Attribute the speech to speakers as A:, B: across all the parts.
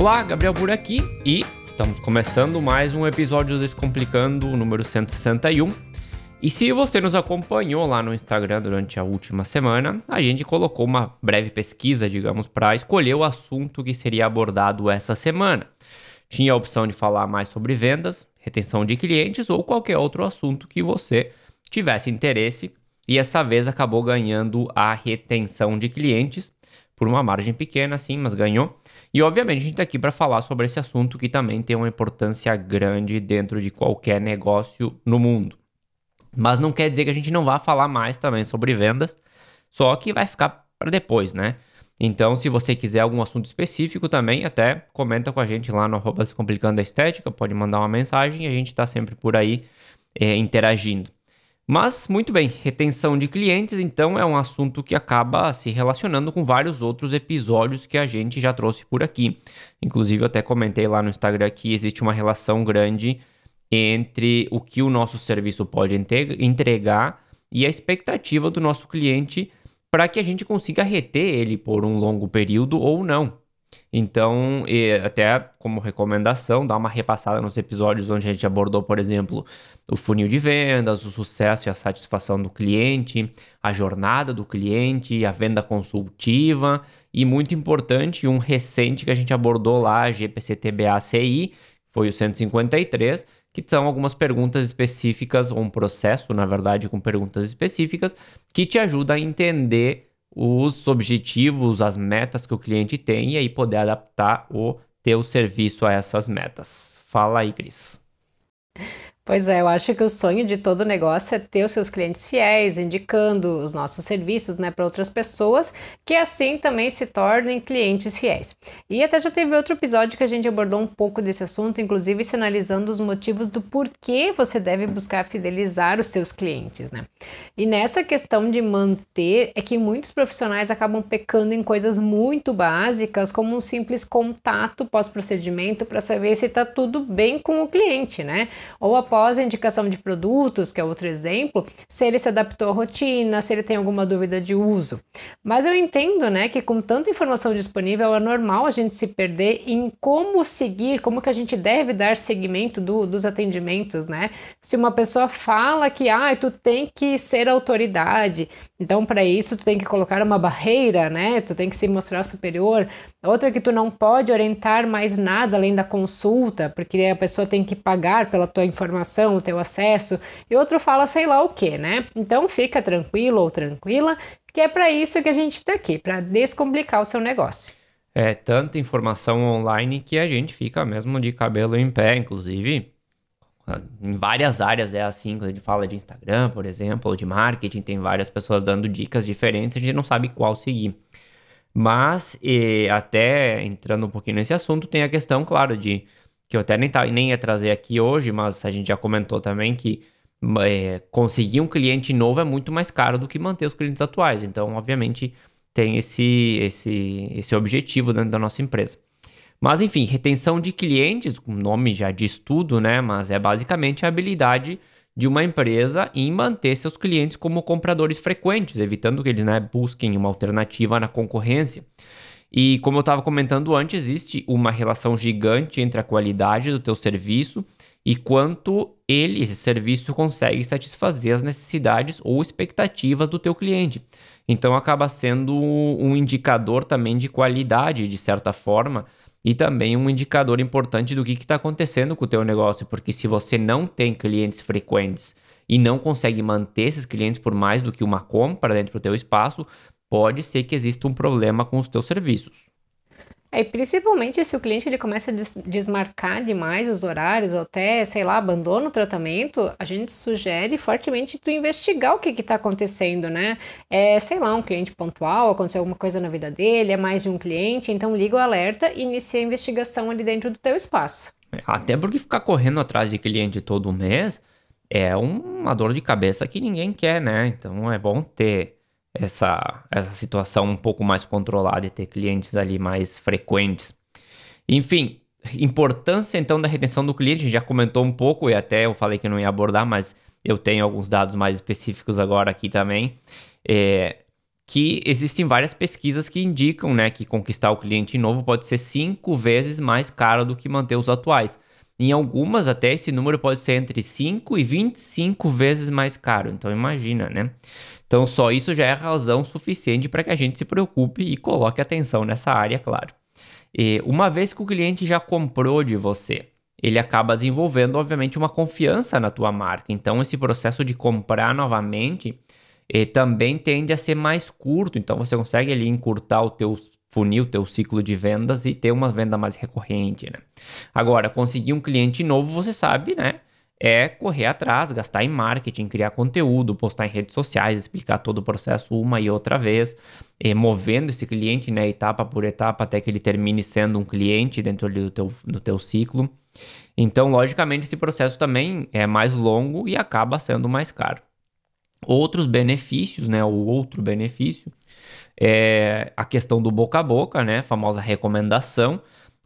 A: Olá, Gabriel por aqui e estamos começando mais um episódio Descomplicando, o número 161. E se você nos acompanhou lá no Instagram durante a última semana, a gente colocou uma breve pesquisa, digamos, para escolher o assunto que seria abordado essa semana. Tinha a opção de falar mais sobre vendas, retenção de clientes ou qualquer outro assunto que você tivesse interesse. E essa vez acabou ganhando a retenção de clientes por uma margem pequena, sim, mas ganhou. E obviamente a gente está aqui para falar sobre esse assunto que também tem uma importância grande dentro de qualquer negócio no mundo. Mas não quer dizer que a gente não vá falar mais também sobre vendas, só que vai ficar para depois, né? Então, se você quiser algum assunto específico também, até comenta com a gente lá no arroba Complicando a Estética, pode mandar uma mensagem e a gente está sempre por aí é, interagindo. Mas, muito bem, retenção de clientes, então, é um assunto que acaba se relacionando com vários outros episódios que a gente já trouxe por aqui. Inclusive, eu até comentei lá no Instagram que existe uma relação grande entre o que o nosso serviço pode entregar e a expectativa do nosso cliente para que a gente consiga reter ele por um longo período ou não. Então, até como recomendação, dá uma repassada nos episódios onde a gente abordou, por exemplo, o funil de vendas, o sucesso e a satisfação do cliente, a jornada do cliente, a venda consultiva e muito importante, um recente que a gente abordou lá, GPC-TBA-CI, foi o 153, que são algumas perguntas específicas, ou um processo, na verdade, com perguntas específicas, que te ajuda a entender os objetivos, as metas que o cliente tem e aí poder adaptar o teu serviço a essas metas. Fala aí, Cris.
B: Pois é, eu acho que o sonho de todo negócio é ter os seus clientes fiéis, indicando os nossos serviços né, para outras pessoas, que assim também se tornem clientes fiéis. E até já teve outro episódio que a gente abordou um pouco desse assunto, inclusive sinalizando os motivos do porquê você deve buscar fidelizar os seus clientes. Né? E nessa questão de manter, é que muitos profissionais acabam pecando em coisas muito básicas, como um simples contato pós-procedimento para saber se está tudo bem com o cliente, né? Ou após após a indicação de produtos, que é outro exemplo, se ele se adaptou à rotina, se ele tem alguma dúvida de uso. Mas eu entendo, né, que com tanta informação disponível é normal a gente se perder em como seguir, como que a gente deve dar seguimento do, dos atendimentos, né? Se uma pessoa fala que, ah, tu tem que ser autoridade, então para isso tu tem que colocar uma barreira, né? Tu tem que se mostrar superior. Outra que tu não pode orientar mais nada além da consulta, porque a pessoa tem que pagar pela tua informação, o teu acesso. E outro fala sei lá o que, né? Então fica tranquilo ou tranquila, que é para isso que a gente está aqui, para descomplicar o seu negócio.
A: É tanta informação online que a gente fica mesmo de cabelo em pé, inclusive. Em várias áreas é assim, quando a gente fala de Instagram, por exemplo, ou de marketing, tem várias pessoas dando dicas diferentes, a gente não sabe qual seguir. Mas, e, até entrando um pouquinho nesse assunto, tem a questão, claro, de que eu até nem, tá, nem ia trazer aqui hoje, mas a gente já comentou também que é, conseguir um cliente novo é muito mais caro do que manter os clientes atuais. Então, obviamente, tem esse, esse, esse objetivo dentro da nossa empresa. Mas, enfim, retenção de clientes, o nome já diz tudo, né? Mas é basicamente a habilidade de uma empresa em manter seus clientes como compradores frequentes, evitando que eles né, busquem uma alternativa na concorrência. E como eu estava comentando antes, existe uma relação gigante entre a qualidade do teu serviço e quanto ele, esse serviço, consegue satisfazer as necessidades ou expectativas do teu cliente. Então acaba sendo um indicador também de qualidade, de certa forma, e também um indicador importante do que está acontecendo com o teu negócio, porque se você não tem clientes frequentes e não consegue manter esses clientes por mais do que uma compra dentro do teu espaço, pode ser que exista um problema com os teus serviços.
B: É, e principalmente se o cliente ele começa a des desmarcar demais os horários ou até, sei lá, abandona o tratamento, a gente sugere fortemente tu investigar o que está acontecendo, né? É, sei lá, um cliente pontual, aconteceu alguma coisa na vida dele, é mais de um cliente, então liga o alerta e inicia a investigação ali dentro do teu espaço.
A: Até porque ficar correndo atrás de cliente todo mês é uma dor de cabeça que ninguém quer, né? Então é bom ter essa, essa situação um pouco mais controlada e ter clientes ali mais frequentes. Enfim, importância então da retenção do cliente, já comentou um pouco e até eu falei que não ia abordar, mas eu tenho alguns dados mais específicos agora aqui também. É, que existem várias pesquisas que indicam né, que conquistar o cliente novo pode ser cinco vezes mais caro do que manter os atuais. Em algumas, até esse número pode ser entre 5 e 25 vezes mais caro. Então, imagina, né? Então, só isso já é razão suficiente para que a gente se preocupe e coloque atenção nessa área, claro. E uma vez que o cliente já comprou de você, ele acaba desenvolvendo, obviamente, uma confiança na tua marca. Então, esse processo de comprar novamente e também tende a ser mais curto, então você consegue ali encurtar o teu funil, teu ciclo de vendas e ter uma venda mais recorrente, né? Agora, conseguir um cliente novo, você sabe, né? É correr atrás, gastar em marketing, criar conteúdo, postar em redes sociais, explicar todo o processo uma e outra vez, e movendo esse cliente, né, etapa por etapa, até que ele termine sendo um cliente dentro do teu, do teu ciclo. Então, logicamente, esse processo também é mais longo e acaba sendo mais caro. Outros benefícios, né? O outro benefício é a questão do boca a boca, né? Famosa recomendação.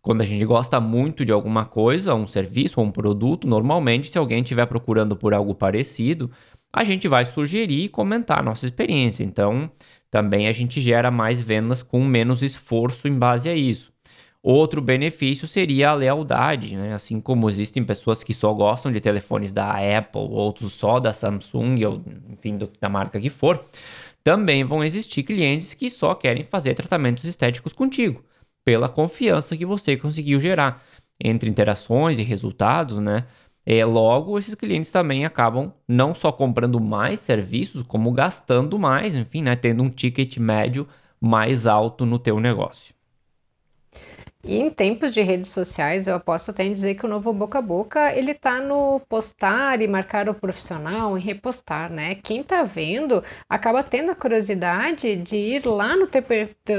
A: Quando a gente gosta muito de alguma coisa, um serviço ou um produto, normalmente, se alguém estiver procurando por algo parecido, a gente vai sugerir e comentar a nossa experiência. Então, também a gente gera mais vendas com menos esforço em base a isso. Outro benefício seria a lealdade, né? Assim como existem pessoas que só gostam de telefones da Apple, outros só da Samsung, ou enfim, do, da marca que for, também vão existir clientes que só querem fazer tratamentos estéticos contigo, pela confiança que você conseguiu gerar entre interações e resultados, né? É, logo, esses clientes também acabam não só comprando mais serviços, como gastando mais, enfim, né? Tendo um ticket médio mais alto no teu negócio.
B: E em tempos de redes sociais, eu posso até dizer que o novo boca a boca, ele tá no postar e marcar o profissional e repostar, né? Quem tá vendo acaba tendo a curiosidade de ir lá no teu,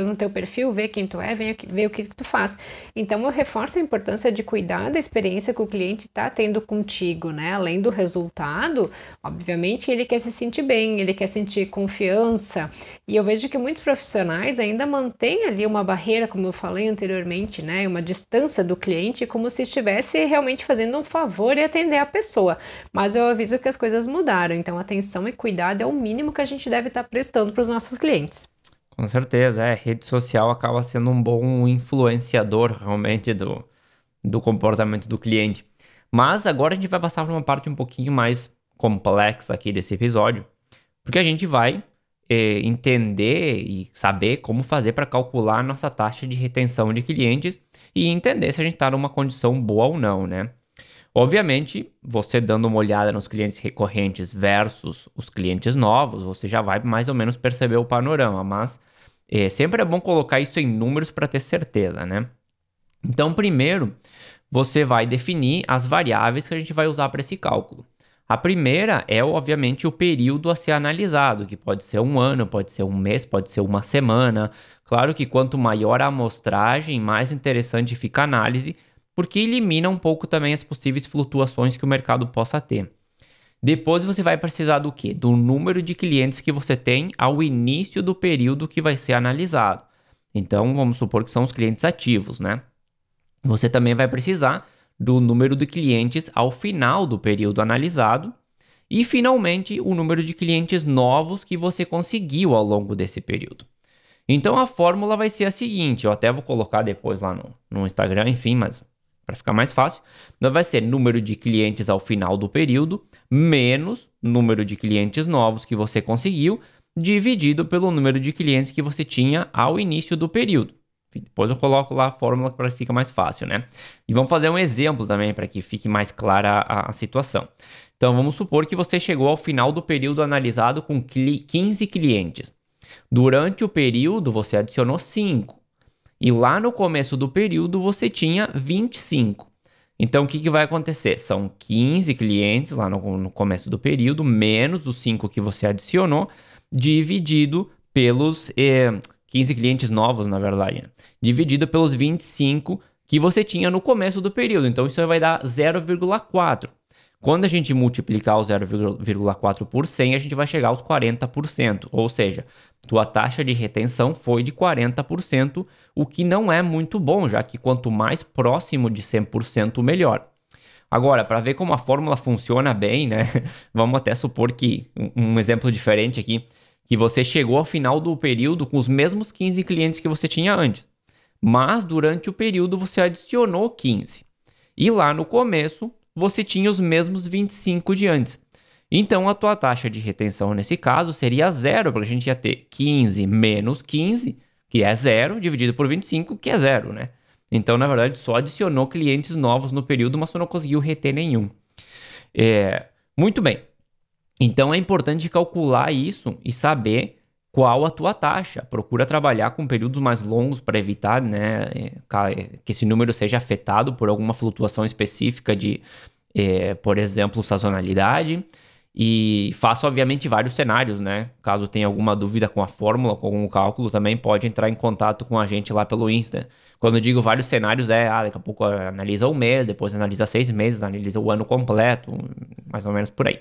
B: no teu perfil, ver quem tu é, ver, ver o que, que tu faz. Então, eu reforço a importância de cuidar da experiência que o cliente tá tendo contigo, né? Além do resultado, obviamente, ele quer se sentir bem, ele quer sentir confiança. E eu vejo que muitos profissionais ainda mantêm ali uma barreira, como eu falei anteriormente, cliente, né? Uma distância do cliente, como se estivesse realmente fazendo um favor e atender a pessoa. Mas eu aviso que as coisas mudaram, então atenção e cuidado é o mínimo que a gente deve estar prestando para os nossos clientes.
A: Com certeza, é. Rede social acaba sendo um bom influenciador realmente do, do comportamento do cliente. Mas agora a gente vai passar por uma parte um pouquinho mais complexa aqui desse episódio, porque a gente vai é, entender e saber como fazer para calcular nossa taxa de retenção de clientes e entender se a gente está numa condição boa ou não, né? Obviamente, você dando uma olhada nos clientes recorrentes versus os clientes novos, você já vai mais ou menos perceber o panorama, mas é, sempre é bom colocar isso em números para ter certeza, né? Então, primeiro, você vai definir as variáveis que a gente vai usar para esse cálculo. A primeira é, obviamente, o período a ser analisado, que pode ser um ano, pode ser um mês, pode ser uma semana. Claro que quanto maior a amostragem, mais interessante fica a análise, porque elimina um pouco também as possíveis flutuações que o mercado possa ter. Depois você vai precisar do quê? Do número de clientes que você tem ao início do período que vai ser analisado. Então, vamos supor que são os clientes ativos, né? Você também vai precisar do número de clientes ao final do período analisado e, finalmente, o número de clientes novos que você conseguiu ao longo desse período. Então a fórmula vai ser a seguinte: eu até vou colocar depois lá no, no Instagram, enfim, mas para ficar mais fácil, vai ser número de clientes ao final do período menos número de clientes novos que você conseguiu dividido pelo número de clientes que você tinha ao início do período. Depois eu coloco lá a fórmula para ficar mais fácil, né? E vamos fazer um exemplo também para que fique mais clara a, a, situação. Então vamos supor que você chegou ao final do período analisado com 15 clientes. Durante o período você adicionou 5. E lá no começo do período você tinha 25. Então o que, que vai acontecer? São 15 clientes lá no, no começo do período, menos os 5 que você adicionou, dividido pelos. Eh, 15 clientes novos, na verdade, né? dividido pelos 25 que você tinha no começo do período. Então isso vai dar 0,4. Quando a gente multiplicar o 0,4 por 100, a gente vai chegar aos 40%. Ou seja, tua taxa de retenção foi de 40%, o que não é muito bom, já que quanto mais próximo de 100%, melhor. Agora, para ver como a fórmula funciona bem, né? Vamos até supor que um exemplo diferente aqui que você chegou ao final do período com os mesmos 15 clientes que você tinha antes. Mas durante o período você adicionou 15. E lá no começo você tinha os mesmos 25 de antes. Então a tua taxa de retenção nesse caso seria zero, porque a gente ia ter 15 menos 15, que é zero, dividido por 25, que é zero, né? Então, na verdade, só adicionou clientes novos no período, mas você não conseguiu reter nenhum. É, muito bem. Então é importante calcular isso e saber qual a tua taxa. Procura trabalhar com períodos mais longos para evitar né, que esse número seja afetado por alguma flutuação específica de, é, por exemplo, sazonalidade. E faça, obviamente, vários cenários, né? Caso tenha alguma dúvida com a fórmula, com o cálculo, também pode entrar em contato com a gente lá pelo Insta. Quando eu digo vários cenários, é, ah, daqui a pouco analisa um mês, depois analisa seis meses, analisa o ano completo, mais ou menos por aí.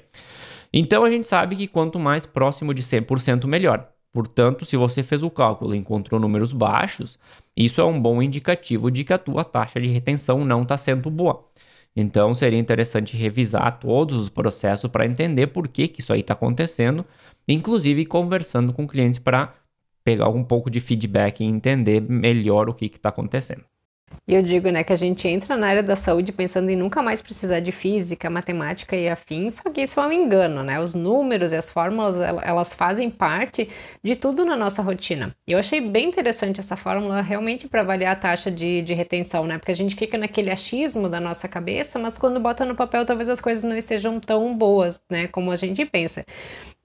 A: Então a gente sabe que quanto mais próximo de 100%, melhor. Portanto, se você fez o cálculo e encontrou números baixos, isso é um bom indicativo de que a tua taxa de retenção não está sendo boa. Então, seria interessante revisar todos os processos para entender por que, que isso aí está acontecendo, inclusive conversando com clientes para pegar um pouco de feedback e entender melhor o que está acontecendo.
B: E eu digo, né, que a gente entra na área da saúde pensando em nunca mais precisar de física, matemática e afins, só que isso é um engano, né? Os números e as fórmulas, elas fazem parte de tudo na nossa rotina. E eu achei bem interessante essa fórmula realmente para avaliar a taxa de, de retenção, né? Porque a gente fica naquele achismo da nossa cabeça, mas quando bota no papel, talvez as coisas não estejam tão boas, né, como a gente pensa.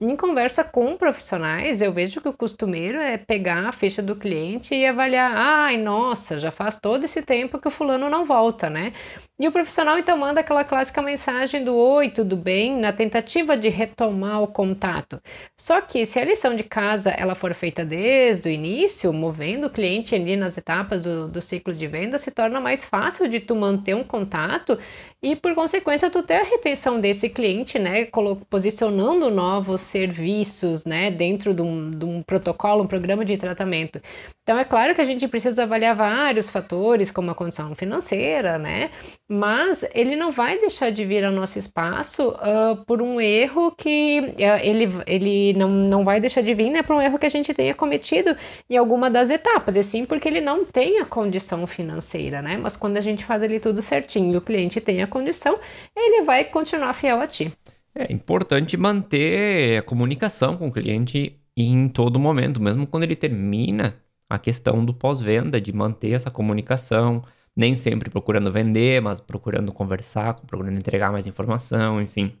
B: Em conversa com profissionais, eu vejo que o costumeiro é pegar a ficha do cliente e avaliar, ai, nossa, já faz todo esse tempo que o fulano não volta, né? E o profissional então manda aquela clássica mensagem do oi, tudo bem, na tentativa de retomar o contato. Só que se a lição de casa ela for feita desde o início, movendo o cliente ali nas etapas do, do ciclo de venda, se torna mais fácil de tu manter um contato e por consequência tu ter a retenção desse cliente, né, posicionando novos serviços, né, dentro de um, de um protocolo, um programa de tratamento. Então é claro que a gente precisa avaliar vários fatores, como a condição financeira, né, mas ele não vai deixar de vir ao nosso espaço uh, por um erro que uh, ele, ele não, não vai deixar de vir né, por um erro que a gente tenha cometido em alguma das etapas, e sim porque ele não tem a condição financeira, né? Mas quando a gente faz ele tudo certinho o cliente tem a condição, ele vai continuar fiel a ti.
A: É importante manter a comunicação com o cliente em todo momento, mesmo quando ele termina a questão do pós-venda, de manter essa comunicação nem sempre procurando vender, mas procurando conversar, procurando entregar mais informação, enfim.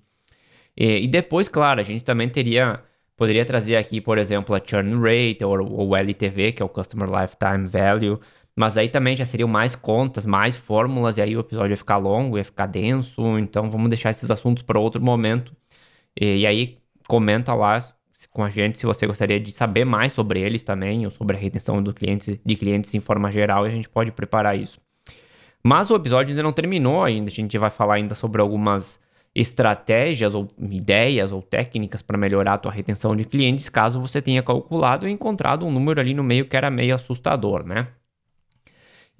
A: E, e depois, claro, a gente também teria, poderia trazer aqui, por exemplo, a churn rate ou o LTV, que é o Customer Lifetime Value, mas aí também já seriam mais contas, mais fórmulas, e aí o episódio ia ficar longo, ia ficar denso, então vamos deixar esses assuntos para outro momento. E, e, aí comenta lá com a gente se você gostaria de saber mais sobre eles também, ou sobre a retenção do cliente, de clientes em forma geral, e a gente pode preparar isso. Mas o episódio ainda não terminou ainda. A gente vai falar ainda sobre algumas estratégias ou ideias ou técnicas para melhorar a tua retenção de clientes, caso você tenha calculado e encontrado um número ali no meio que era meio assustador, né?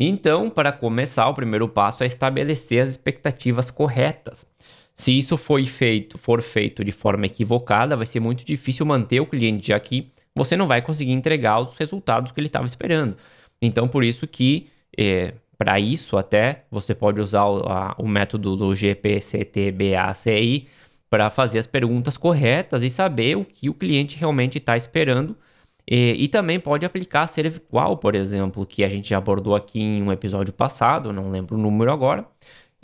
A: Então, para começar, o primeiro passo é estabelecer as expectativas corretas. Se isso foi feito, for feito de forma equivocada, vai ser muito difícil manter o cliente, já que você não vai conseguir entregar os resultados que ele estava esperando. Então, por isso que é, para isso, até você pode usar o, a, o método do GPCTBACI para fazer as perguntas corretas e saber o que o cliente realmente está esperando. E, e, também pode aplicar a Serviqual, por exemplo, que a gente já abordou aqui em um episódio passado, não lembro o número agora,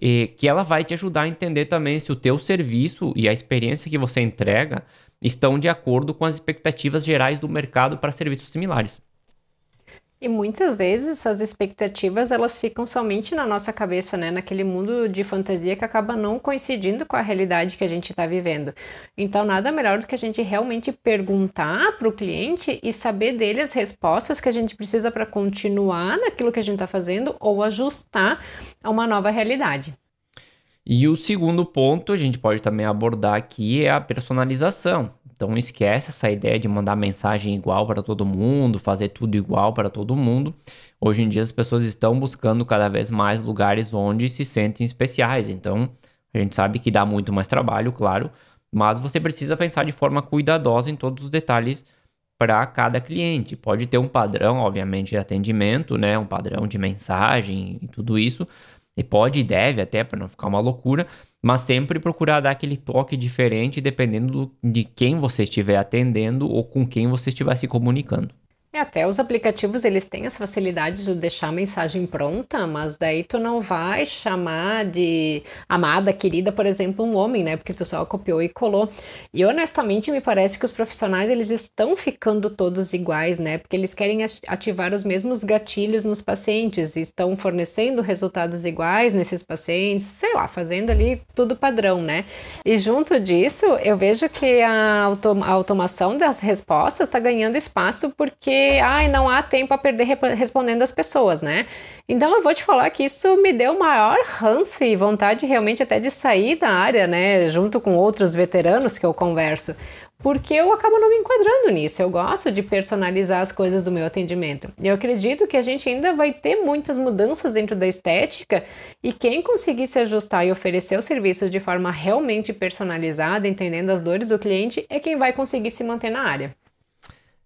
A: e, que ela vai te ajudar a entender também se o teu serviço e a experiência que você entrega estão de acordo com as expectativas gerais do mercado para serviços similares.
B: E muitas vezes essas expectativas elas ficam somente na nossa cabeça, né? Naquele mundo de fantasia que acaba não coincidindo com a realidade que a gente está vivendo. Então, nada melhor do que a gente realmente perguntar para o cliente e saber dele as respostas que a gente precisa para continuar naquilo que a gente está fazendo ou ajustar a uma nova realidade.
A: E o segundo ponto a gente pode também abordar aqui é a personalização. Então esquece essa ideia de mandar mensagem igual para todo mundo, fazer tudo igual para todo mundo. Hoje em dia as pessoas estão buscando cada vez mais lugares onde se sentem especiais. Então a gente sabe que dá muito mais trabalho, claro, mas você precisa pensar de forma cuidadosa em todos os detalhes para cada cliente. Pode ter um padrão, obviamente, de atendimento, né? Um padrão de mensagem e tudo isso. E pode e deve até, para não ficar uma loucura, mas sempre procurar dar aquele toque diferente dependendo de quem você estiver atendendo ou com quem você estiver se comunicando.
B: É, até os aplicativos eles têm as facilidades de deixar a mensagem pronta, mas daí tu não vai chamar de amada, querida, por exemplo, um homem, né? Porque tu só copiou e colou. E honestamente me parece que os profissionais eles estão ficando todos iguais, né? Porque eles querem ativar os mesmos gatilhos nos pacientes, estão fornecendo resultados iguais nesses pacientes, sei lá, fazendo ali tudo padrão, né? E junto disso, eu vejo que a, autom a automação das respostas está ganhando espaço porque ai, não há tempo a perder respondendo as pessoas, né? Então eu vou te falar que isso me deu maior ranço e vontade realmente até de sair da área, né? Junto com outros veteranos que eu converso. Porque eu acabo não me enquadrando nisso. Eu gosto de personalizar as coisas do meu atendimento. Eu acredito que a gente ainda vai ter muitas mudanças dentro da estética e quem conseguir se ajustar e oferecer o serviço de forma realmente personalizada, entendendo as dores do cliente, é quem vai conseguir se manter na área.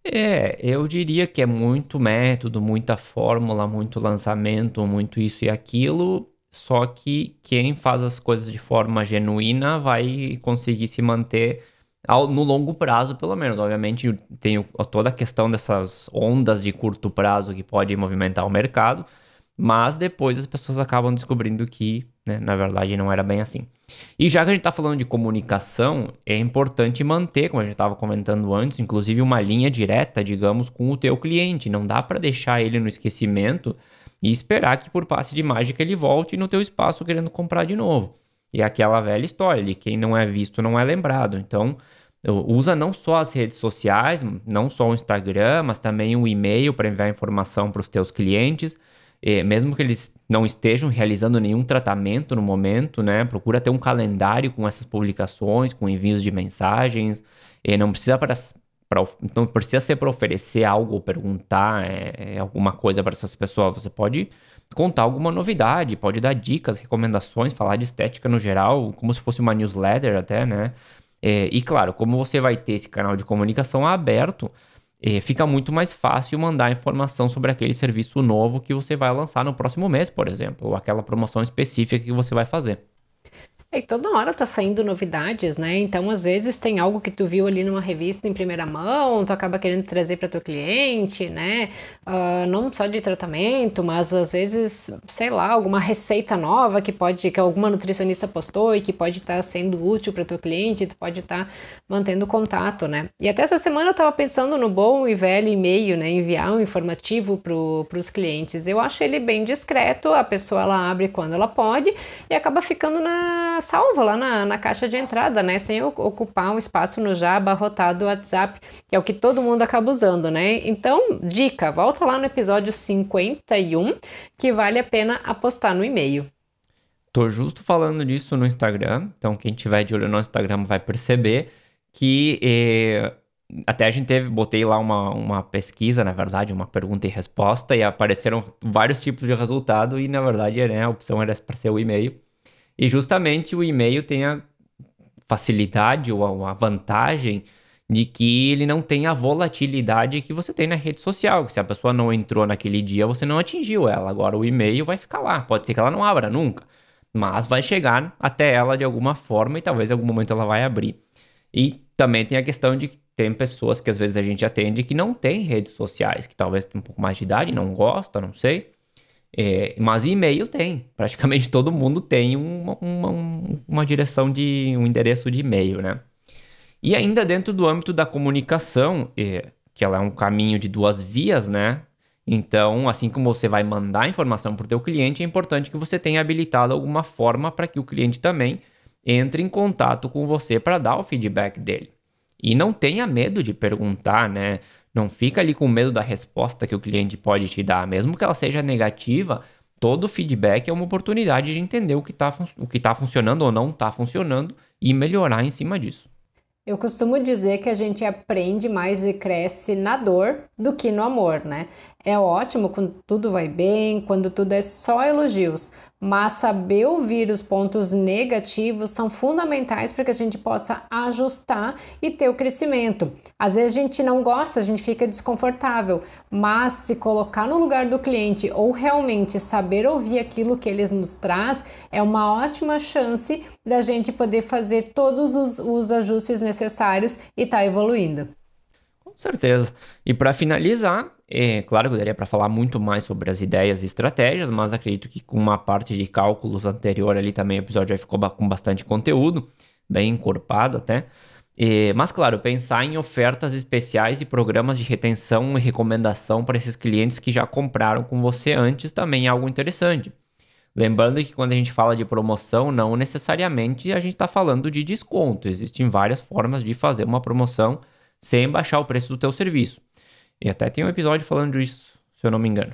A: É, eu diria que é muito método, muita fórmula, muito lançamento, muito isso e aquilo. Só que quem faz as coisas de forma genuína vai conseguir se manter ao, no longo prazo, pelo menos. Obviamente, tem toda a questão dessas ondas de curto prazo que pode movimentar o mercado, mas depois as pessoas acabam descobrindo que, né, na verdade, não era bem assim. E já que a gente está falando de comunicação, é importante manter, como a gente estava comentando antes, inclusive uma linha direta, digamos, com o teu cliente. Não dá para deixar ele no esquecimento e esperar que por passe de mágica ele volte no teu espaço querendo comprar de novo. E é aquela velha história de quem não é visto não é lembrado. Então, usa não só as redes sociais, não só o Instagram, mas também o e-mail para enviar informação para os teus clientes é, mesmo que eles não estejam realizando nenhum tratamento no momento, né? Procura ter um calendário com essas publicações, com envios de mensagens. É, não precisa para não precisa ser para oferecer algo ou perguntar é, é alguma coisa para essas pessoas. Você pode contar alguma novidade, pode dar dicas, recomendações, falar de estética no geral, como se fosse uma newsletter até, né? É, e claro, como você vai ter esse canal de comunicação aberto, fica muito mais fácil mandar informação sobre aquele serviço novo que você vai lançar no próximo mês, por exemplo, ou aquela promoção específica que você vai fazer.
B: E toda hora tá saindo novidades, né? Então, às vezes tem algo que tu viu ali numa revista em primeira mão, tu acaba querendo trazer para teu cliente, né? Uh, não só de tratamento, mas às vezes, sei lá, alguma receita nova que pode, que alguma nutricionista postou e que pode estar tá sendo útil para teu cliente, tu pode estar tá mantendo contato, né? E até essa semana eu tava pensando no bom e velho e-mail, né? Enviar um informativo para os clientes. Eu acho ele bem discreto, a pessoa ela abre quando ela pode e acaba ficando na salvo lá na, na caixa de entrada, né? Sem ocupar um espaço no já abarrotado WhatsApp, que é o que todo mundo acaba usando, né? Então, dica, volta lá no episódio 51, que vale a pena apostar no e-mail.
A: Tô justo falando disso no Instagram, então quem tiver de olho no Instagram vai perceber que eh, até a gente teve, botei lá uma, uma pesquisa, na verdade, uma pergunta e resposta, e apareceram vários tipos de resultado, e na verdade né, a opção era para ser o e-mail. E justamente o e-mail tem a facilidade ou a vantagem de que ele não tem a volatilidade que você tem na rede social. Que se a pessoa não entrou naquele dia, você não atingiu ela. Agora o e-mail vai ficar lá. Pode ser que ela não abra nunca, mas vai chegar até ela de alguma forma e talvez em algum momento ela vai abrir. E também tem a questão de que tem pessoas que às vezes a gente atende que não tem redes sociais, que talvez tem um pouco mais de idade, não gosta, não sei. É, mas e-mail tem. Praticamente todo mundo tem uma, uma, uma direção de um endereço de e-mail, né? E ainda dentro do âmbito da comunicação, é, que ela é um caminho de duas vias, né? Então, assim como você vai mandar informação para o teu cliente, é importante que você tenha habilitado alguma forma para que o cliente também entre em contato com você para dar o feedback dele. E não tenha medo de perguntar, né? Não fica ali com medo da resposta que o cliente pode te dar, mesmo que ela seja negativa. Todo feedback é uma oportunidade de entender o que está o que tá funcionando ou não está funcionando e melhorar em cima disso.
B: Eu costumo dizer que a gente aprende mais e cresce na dor do que no amor, né? É ótimo quando tudo vai bem, quando tudo é só elogios, mas saber ouvir os pontos negativos são fundamentais para que a gente possa ajustar e ter o crescimento. Às vezes a gente não gosta, a gente fica desconfortável, mas se colocar no lugar do cliente ou realmente saber ouvir aquilo que eles nos traz é uma ótima chance da gente poder fazer todos os, os ajustes necessários e estar tá evoluindo.
A: Certeza. E para finalizar, é claro que eu daria para falar muito mais sobre as ideias e estratégias, mas acredito que com uma parte de cálculos anterior ali também o episódio já ficou com bastante conteúdo, bem encorpado até. É, mas claro, pensar em ofertas especiais e programas de retenção e recomendação para esses clientes que já compraram com você antes também é algo interessante. Lembrando que quando a gente fala de promoção, não necessariamente a gente está falando de desconto. Existem várias formas de fazer uma promoção sem baixar o preço do teu serviço. E até tem um episódio falando disso, se eu não me engano.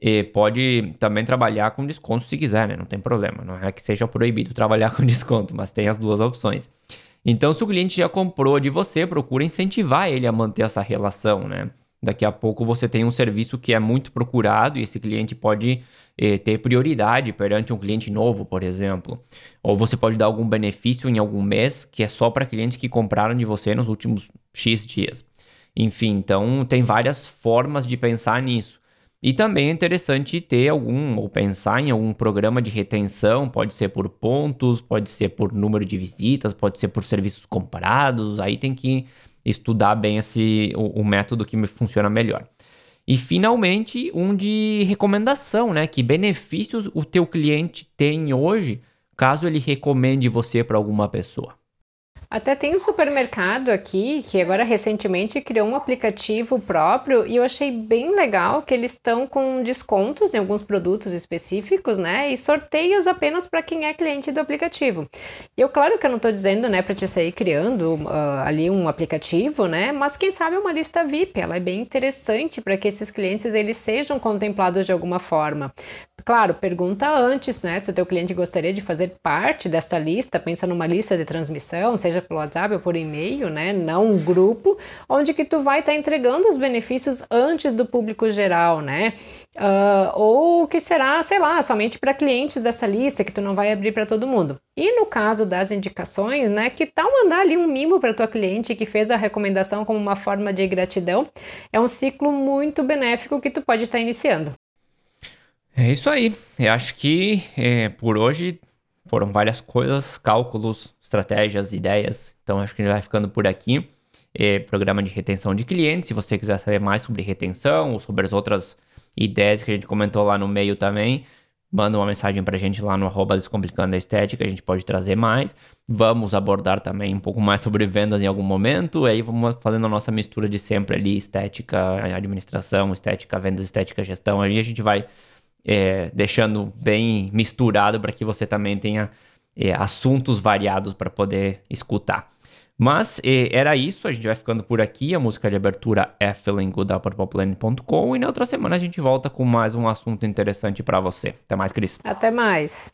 A: E pode também trabalhar com desconto se quiser, né? Não tem problema. Não é que seja proibido trabalhar com desconto, mas tem as duas opções. Então, se o cliente já comprou de você, procura incentivar ele a manter essa relação, né? Daqui a pouco você tem um serviço que é muito procurado e esse cliente pode eh, ter prioridade perante um cliente novo, por exemplo. Ou você pode dar algum benefício em algum mês que é só para clientes que compraram de você nos últimos X dias. Enfim, então tem várias formas de pensar nisso. E também é interessante ter algum, ou pensar em algum programa de retenção, pode ser por pontos, pode ser por número de visitas, pode ser por serviços comprados, aí tem que estudar bem esse, o, o método que funciona melhor. E finalmente, um de recomendação, né? Que benefícios o teu cliente tem hoje caso ele recomende você para alguma pessoa.
B: Até tem um supermercado aqui que agora recentemente criou um aplicativo próprio e eu achei bem legal que eles estão com descontos em alguns produtos específicos, né? E sorteios apenas para quem é cliente do aplicativo. E eu, claro que eu não estou dizendo, né, para te sair criando uh, ali um aplicativo, né? Mas quem sabe uma lista VIP, ela é bem interessante para que esses clientes eles sejam contemplados de alguma forma. Claro, pergunta antes, né? Se o teu cliente gostaria de fazer parte desta lista, pensa numa lista de transmissão, seja pelo WhatsApp ou por e-mail, né? Não um grupo, onde que tu vai estar tá entregando os benefícios antes do público geral, né? Uh, ou que será, sei lá, somente para clientes dessa lista, que tu não vai abrir para todo mundo. E no caso das indicações, né? Que tal mandar ali um mimo para tua cliente que fez a recomendação como uma forma de gratidão? É um ciclo muito benéfico que tu pode estar tá iniciando.
A: É isso aí. Eu acho que é, por hoje foram várias coisas, cálculos, estratégias, ideias. Então acho que vai ficando por aqui. É, programa de retenção de clientes. Se você quiser saber mais sobre retenção ou sobre as outras ideias que a gente comentou lá no meio também, manda uma mensagem pra gente lá no arroba Descomplicando a Estética, a gente pode trazer mais. Vamos abordar também um pouco mais sobre vendas em algum momento, aí vamos fazendo a nossa mistura de sempre ali, estética, administração, estética, vendas, estética, gestão, aí a gente vai é, deixando bem misturado para que você também tenha é, assuntos variados para poder escutar. Mas é, era isso, a gente vai ficando por aqui. A música de abertura é Feeling Good e na outra semana a gente volta com mais um assunto interessante para você. Até mais, Cris.
B: Até mais.